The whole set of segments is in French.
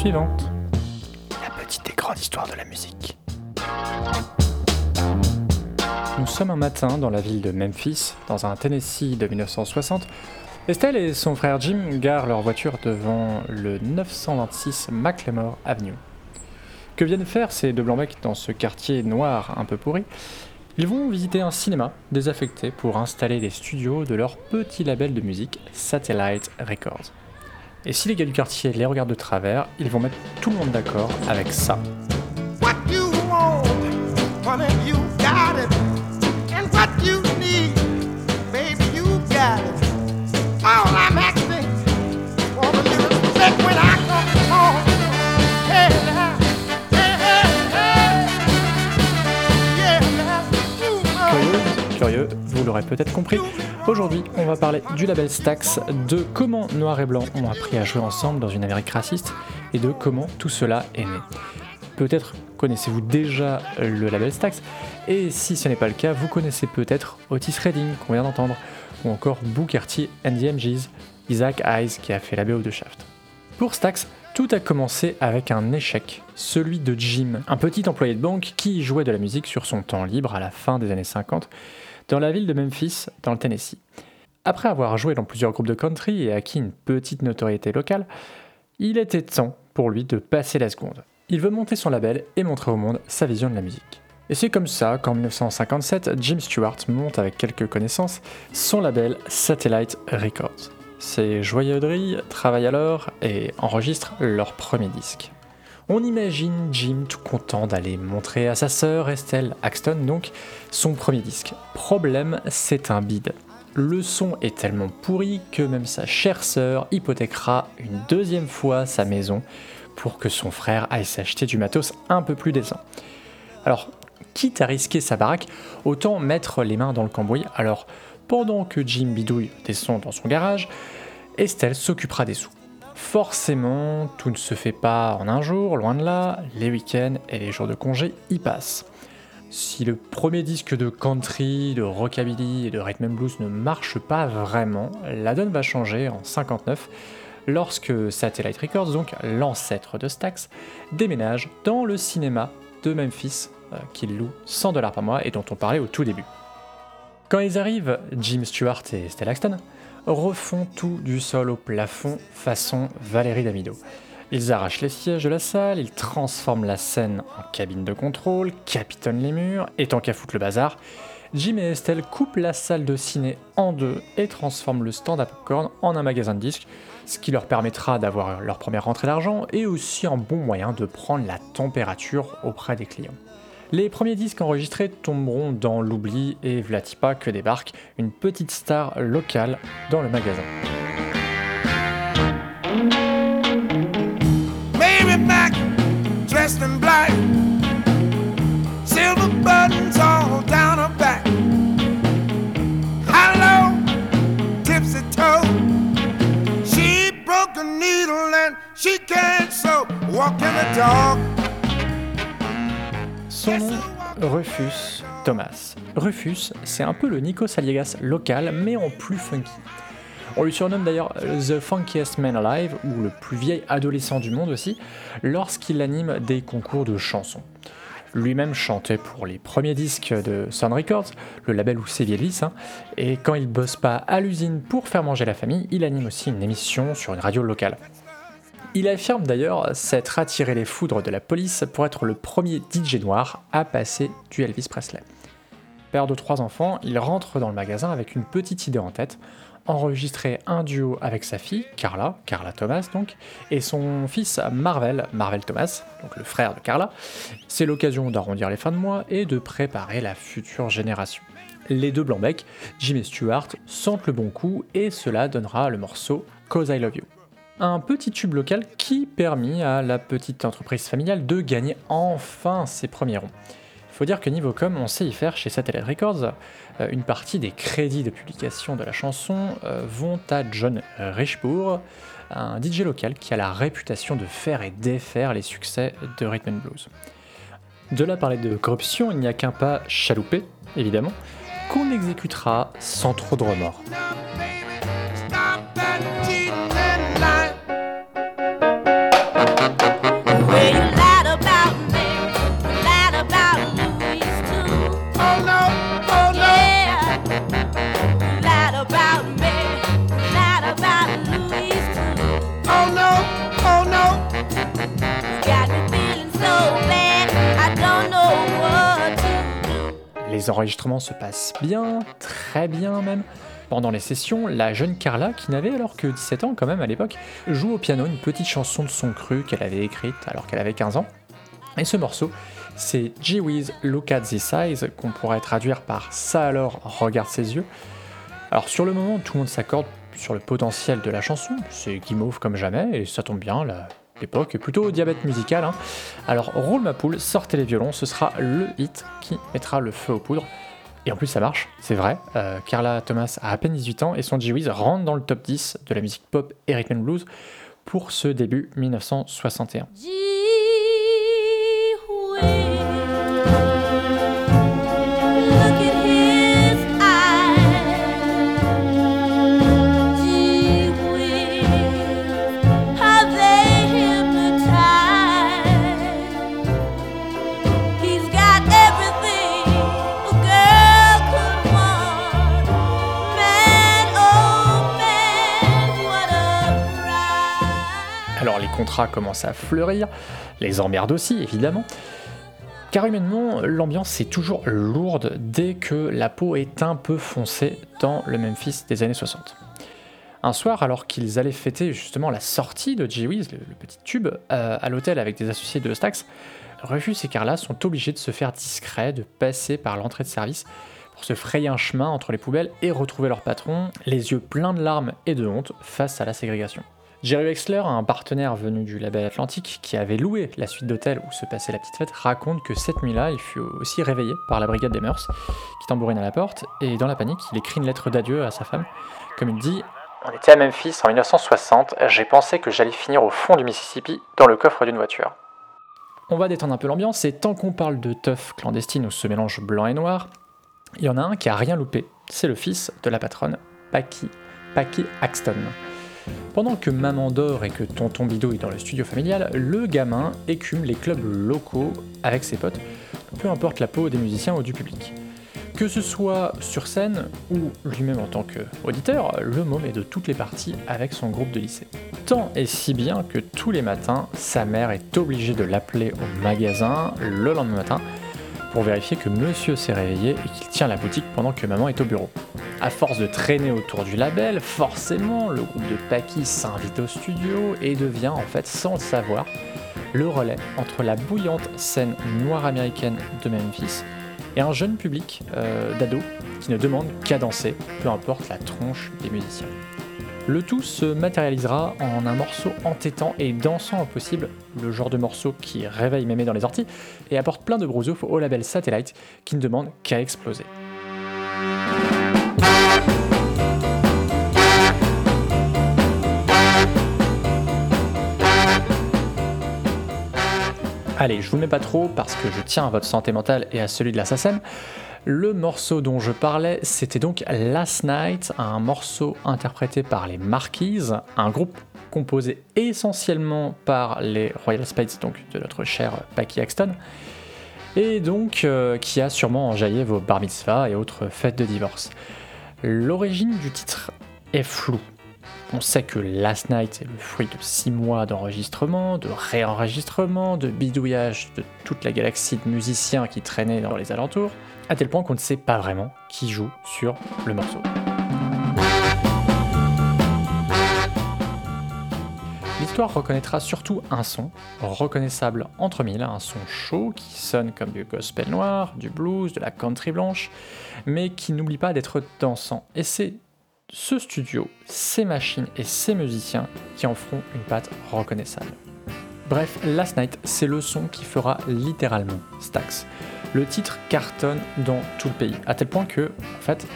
suivante. La petite et grande histoire de la musique. Nous sommes un matin dans la ville de Memphis, dans un Tennessee de 1960. Estelle et son frère Jim garent leur voiture devant le 926 McLemore Avenue. Que viennent faire ces deux blancs-becs dans ce quartier noir un peu pourri? Ils vont visiter un cinéma désaffecté pour installer des studios de leur petit label de musique Satellite Records. Et si les gars du quartier les regardent de travers, ils vont mettre tout le monde d'accord avec ça. What you want, honey, you got it. And what you need, baby, you got it. All I'm asking for a little respect when I come home. Hey, now, hey, hey, hey. Yeah, now, you know. Curieux, curieux, vous l'aurez peut-être compris. Aujourd'hui, on va parler du label Stax, de comment Noir et Blanc ont appris à jouer ensemble dans une Amérique raciste et de comment tout cela est né. Peut-être connaissez-vous déjà le label Stax, et si ce n'est pas le cas, vous connaissez peut-être Otis Redding qu'on vient d'entendre, ou encore Booker T and the MGs, Isaac Hayes qui a fait la BO de Shaft. Pour Stax, tout a commencé avec un échec, celui de Jim, un petit employé de banque qui jouait de la musique sur son temps libre à la fin des années 50 dans la ville de Memphis, dans le Tennessee. Après avoir joué dans plusieurs groupes de country et acquis une petite notoriété locale, il était temps pour lui de passer la seconde. Il veut monter son label et montrer au monde sa vision de la musique. Et c'est comme ça qu'en 1957, Jim Stewart monte avec quelques connaissances son label Satellite Records. Ses joyeuderies travaillent alors et enregistrent leur premier disque. On imagine Jim tout content d'aller montrer à sa sœur Estelle Axton donc son premier disque. Problème, c'est un bide. Le son est tellement pourri que même sa chère sœur hypothéquera une deuxième fois sa maison pour que son frère aille s'acheter du matos un peu plus décent. Alors, quitte à risquer sa baraque, autant mettre les mains dans le cambouis. Alors, pendant que Jim bidouille des sons dans son garage, Estelle s'occupera des sous. Forcément, tout ne se fait pas en un jour, loin de là, les week-ends et les jours de congé y passent. Si le premier disque de country, de rockabilly et de rhythm and blues ne marche pas vraiment, la donne va changer en 59 lorsque Satellite Records, donc l'ancêtre de Stax, déménage dans le cinéma de Memphis euh, qu'il loue 100 dollars par mois et dont on parlait au tout début. Quand ils arrivent, Jim Stewart et Stella Axton refont tout du sol au plafond façon Valérie Damido. Ils arrachent les sièges de la salle, ils transforment la scène en cabine de contrôle, capitonnent les murs, et tant qu'à foutre le bazar, Jim et Estelle coupent la salle de ciné en deux et transforment le stand à popcorn en un magasin de disques, ce qui leur permettra d'avoir leur première rentrée d'argent et aussi un bon moyen de prendre la température auprès des clients. Les premiers disques enregistrés tomberont dans l'oubli et Vlatipa que débarque une petite star locale dans le magasin. Son nom, Rufus Thomas. Rufus, c'est un peu le Nico Saliegas local, mais en plus funky. On lui surnomme d'ailleurs The Funkiest Man Alive, ou le plus vieil adolescent du monde aussi, lorsqu'il anime des concours de chansons. Lui-même chantait pour les premiers disques de Sun Records, le label où c'est Elvis, hein, et quand il bosse pas à l'usine pour faire manger la famille, il anime aussi une émission sur une radio locale. Il affirme d'ailleurs s'être attiré les foudres de la police pour être le premier DJ noir à passer du Elvis Presley. Père de trois enfants, il rentre dans le magasin avec une petite idée en tête, enregistrer un duo avec sa fille, Carla, Carla Thomas donc, et son fils Marvel, Marvel Thomas, donc le frère de Carla. C'est l'occasion d'arrondir les fins de mois et de préparer la future génération. Les deux blancs-becs, Jim et Stewart, sentent le bon coup et cela donnera le morceau Cause I Love You un petit tube local qui permit à la petite entreprise familiale de gagner enfin ses premiers ronds. Faut dire que niveau com, on sait y faire chez Satellite Records. Euh, une partie des crédits de publication de la chanson euh, vont à John Richbourg, un DJ local qui a la réputation de faire et défaire les succès de Rhythm and Blues. De là parler de corruption, il n'y a qu'un pas chaloupé, évidemment, qu'on exécutera sans trop de remords. Les enregistrements se passent bien, très bien même. Pendant les sessions, la jeune Carla, qui n'avait alors que 17 ans quand même à l'époque, joue au piano une petite chanson de son cru qu'elle avait écrite alors qu'elle avait 15 ans. Et ce morceau, c'est Gee Whiz Look at This Eyes, qu'on pourrait traduire par Ça alors, regarde ses yeux. Alors sur le moment, tout le monde s'accorde sur le potentiel de la chanson, c'est guimauve comme jamais, et ça tombe bien, l'époque plutôt diabète musical. Hein. Alors roule ma poule, sortez les violons, ce sera le hit qui mettra le feu aux poudres. Et en plus, ça marche, c'est vrai. Euh, Carla Thomas a à peine 18 ans et son G-Wiz rentre dans le top 10 de la musique pop et rhythm and blues pour ce début 1961. Contrats commencent à fleurir, les emmerdes aussi évidemment. Car humainement, l'ambiance est toujours lourde dès que la peau est un peu foncée dans le Memphis des années 60. Un soir, alors qu'ils allaient fêter justement la sortie de G. Wiz, le, petit tube, euh, à l'hôtel avec des associés de Stax, Rufus et Carla sont obligés de se faire discret, de passer par l'entrée de service pour se frayer un chemin entre les poubelles et retrouver leur patron, les yeux pleins de larmes et de honte face à la ségrégation. Jerry Wexler, un partenaire venu du label Atlantique qui avait loué la suite d'hôtel où se passait la petite fête, raconte que cette nuit-là, il fut aussi réveillé par la brigade des mœurs qui tambourine à la porte et dans la panique, il écrit une lettre d'adieu à sa femme. Comme il dit On était à Memphis en 1960, j'ai pensé que j'allais finir au fond du Mississippi dans le coffre d'une voiture. On va détendre un peu l'ambiance et tant qu'on parle de teuf clandestine où se mélange blanc et noir, il y en a un qui a rien loupé, c'est le fils de la patronne, Packy, Packy Axton. Pendant que maman dort et que tonton Bidot est dans le studio familial, le gamin écume les clubs locaux avec ses potes, peu importe la peau des musiciens ou du public. Que ce soit sur scène ou lui-même en tant qu'auditeur, le môme est de toutes les parties avec son groupe de lycée. Tant et si bien que tous les matins, sa mère est obligée de l'appeler au magasin le lendemain matin pour vérifier que monsieur s'est réveillé et qu'il tient la boutique pendant que maman est au bureau. À force de traîner autour du label, forcément, le groupe de Paki s'invite au studio et devient en fait, sans le savoir, le relais entre la bouillante scène noire américaine de Memphis et un jeune public euh, d'ados qui ne demande qu'à danser, peu importe la tronche des musiciens. Le tout se matérialisera en un morceau entêtant et dansant au possible, le genre de morceau qui réveille mémé dans les orties et apporte plein de brousouf au label Satellite qui ne demande qu'à exploser. Allez, je vous mets pas trop parce que je tiens à votre santé mentale et à celui de l'assassin. Le morceau dont je parlais, c'était donc Last Night, un morceau interprété par les Marquises, un groupe composé essentiellement par les Royal Spades, donc de notre cher Packy Axton, et donc euh, qui a sûrement enjaillé vos bar mitzvahs et autres fêtes de divorce. L'origine du titre est floue. On sait que Last Night est le fruit de 6 mois d'enregistrement, de réenregistrement, de bidouillage de toute la galaxie de musiciens qui traînaient dans les alentours, à tel point qu'on ne sait pas vraiment qui joue sur le morceau. L'histoire reconnaîtra surtout un son, reconnaissable entre mille, un son chaud qui sonne comme du gospel noir, du blues, de la country blanche, mais qui n'oublie pas d'être dansant. Et c'est ce studio, ces machines et ces musiciens qui en feront une patte reconnaissable. Bref, Last Night, c'est le son qui fera littéralement Stax. Le titre cartonne dans tout le pays, à tel point que, en fait,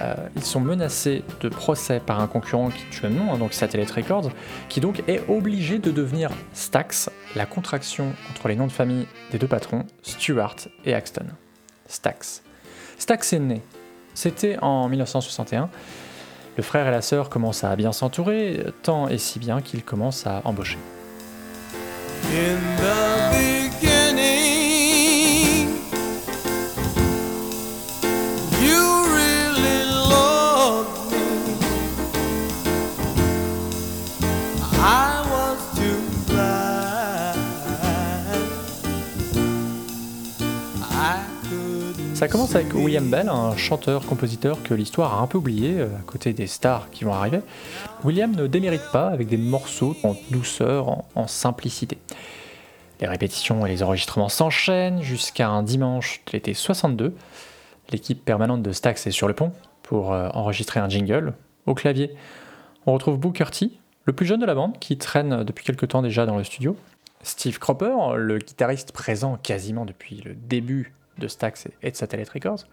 euh, ils sont menacés de procès par un concurrent qui tue le nom, hein, donc Satellite Records, qui donc est obligé de devenir Stax, la contraction entre les noms de famille des deux patrons, Stewart et Axton. Stax. Stax est né. C'était en 1961. Le frère et la sœur commencent à bien s'entourer, tant et si bien qu'ils commencent à embaucher. Avec William Bell, un chanteur-compositeur que l'histoire a un peu oublié, euh, à côté des stars qui vont arriver. William ne démérite pas avec des morceaux en douceur, en, en simplicité. Les répétitions et les enregistrements s'enchaînent jusqu'à un dimanche de l'été 62. L'équipe permanente de Stax est sur le pont pour euh, enregistrer un jingle. Au clavier, on retrouve Booker T, le plus jeune de la bande, qui traîne depuis quelque temps déjà dans le studio. Steve Cropper, le guitariste présent quasiment depuis le début de Stax et de Satellite Records.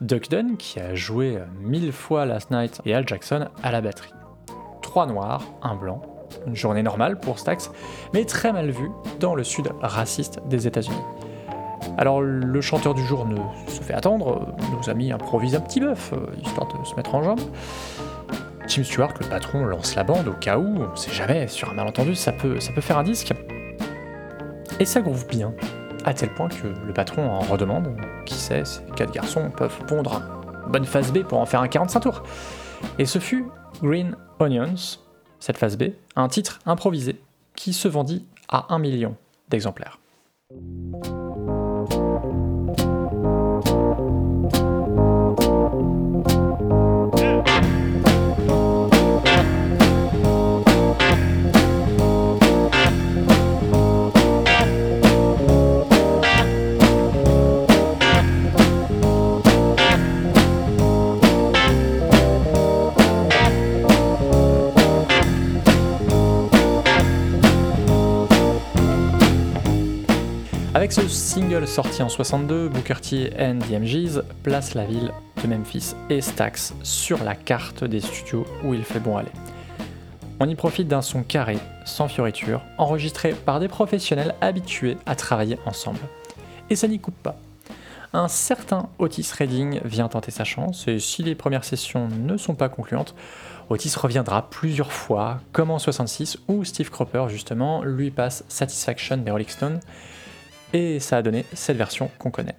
Duck Dunn, qui a joué mille fois Last Night, et Al Jackson à la batterie. Trois noirs, un blanc, une journée normale pour Stax, mais très mal vue dans le sud raciste des États-Unis. Alors le chanteur du jour ne se fait attendre, nos amis improvisent un petit bœuf, euh, histoire de se mettre en jambe. Jim Stewart, le patron, lance la bande au cas où, on sait jamais, sur un malentendu, ça peut, ça peut faire un disque. Et ça groove bien, à tel point que le patron en redemande, qui sait, ces quatre garçons peuvent pondre une bonne phase B pour en faire un 45 tours. Et ce fut Green Onions, cette phase B, un titre improvisé qui se vendit à un million d'exemplaires. Avec ce single sorti en 62, Booker T and the MGs place la ville de Memphis et Stax sur la carte des studios où il fait bon aller. On y profite d'un son carré, sans fioriture, enregistré par des professionnels habitués à travailler ensemble. Et ça n'y coupe pas. Un certain Otis Redding vient tenter sa chance, et si les premières sessions ne sont pas concluantes, Otis reviendra plusieurs fois, comme en 66 où Steve Cropper justement lui passe Satisfaction des Rolling Stones, et ça a donné cette version qu'on connaît.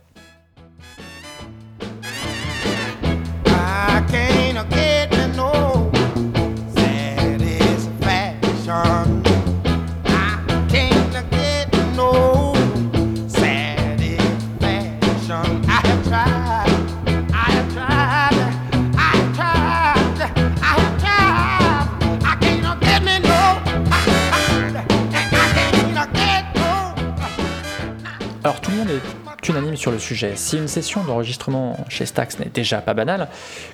Unanime sur le sujet. Si une session d'enregistrement chez Stax n'est déjà pas banale,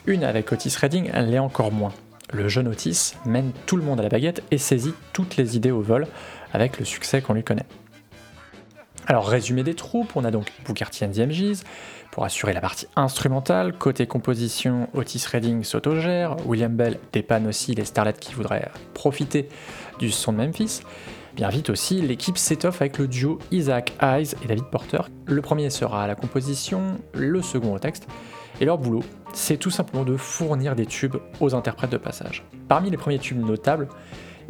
une avec Otis Redding l'est encore moins. Le jeune Otis mène tout le monde à la baguette et saisit toutes les idées au vol avec le succès qu'on lui connaît. Alors résumé des troupes, on a donc T and the MGs pour assurer la partie instrumentale, côté composition, Otis Redding s'autogère, William Bell dépanne aussi les starlets qui voudraient profiter du son de Memphis. Bien vite aussi, l'équipe s'étoffe avec le duo Isaac Hayes et David Porter. Le premier sera à la composition, le second au texte, et leur boulot, c'est tout simplement de fournir des tubes aux interprètes de passage. Parmi les premiers tubes notables,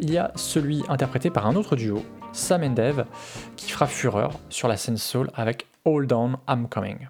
il y a celui interprété par un autre duo, Sam and Dave, qui fera fureur sur la scène soul avec Hold On, I'm Coming.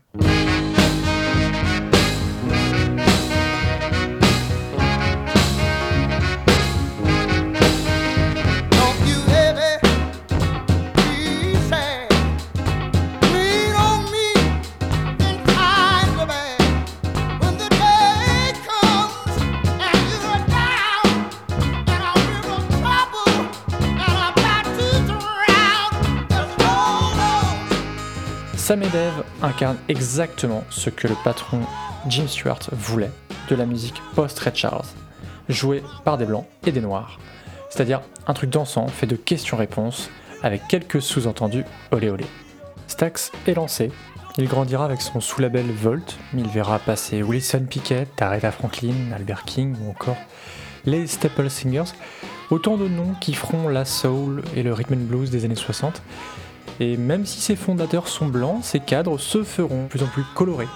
Sam et Dave incarnent exactement ce que le patron Jim Stewart voulait de la musique post-Red Charles, jouée par des blancs et des noirs. C'est-à-dire un truc dansant fait de questions-réponses avec quelques sous-entendus olé olé. Stax est lancé, il grandira avec son sous-label Volt, il verra passer Wilson Pickett, Aretha Franklin, Albert King ou encore les Staple Singers, autant de noms qui feront la soul et le rhythm and blues des années 60. Et même si ses fondateurs sont blancs, ses cadres se feront de plus en plus colorés.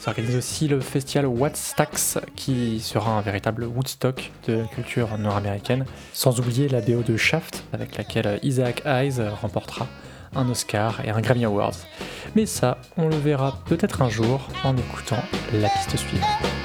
S'organise aussi le festival Wattstax, qui sera un véritable Woodstock de culture nord-américaine, sans oublier la BO de Shaft, avec laquelle Isaac Hayes remportera un Oscar et un Grammy Awards. Mais ça, on le verra peut-être un jour en écoutant la piste suivante.